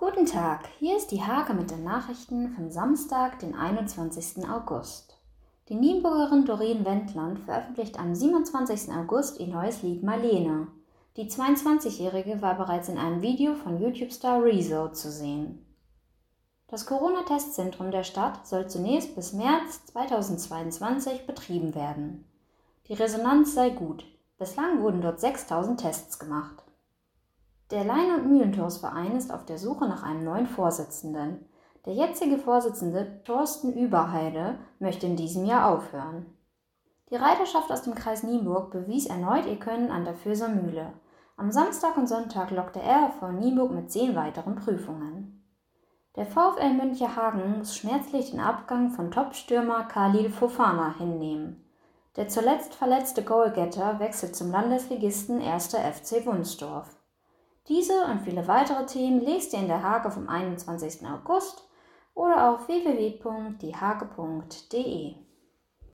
Guten Tag, hier ist die Hake mit den Nachrichten vom Samstag, den 21. August. Die Nienburgerin Doreen Wendland veröffentlicht am 27. August ihr neues Lied Marlene. Die 22-Jährige war bereits in einem Video von YouTube-Star Rezo zu sehen. Das Corona-Testzentrum der Stadt soll zunächst bis März 2022 betrieben werden. Die Resonanz sei gut. Bislang wurden dort 6000 Tests gemacht. Der Lein- und Mühlentorsverein ist auf der Suche nach einem neuen Vorsitzenden. Der jetzige Vorsitzende Thorsten Überheide möchte in diesem Jahr aufhören. Die Reiterschaft aus dem Kreis Nienburg bewies erneut ihr Können an der Fürser Mühle. Am Samstag und Sonntag lockte er vor Nienburg mit zehn weiteren Prüfungen. Der VfL Münchehagen muss schmerzlich den Abgang von Topstürmer Khalil Fofana hinnehmen. Der zuletzt verletzte Goalgetter wechselt zum Landesligisten 1. FC Wunsdorf. Diese und viele weitere Themen lest ihr in der Hake vom 21. August oder auf www.diehake.de.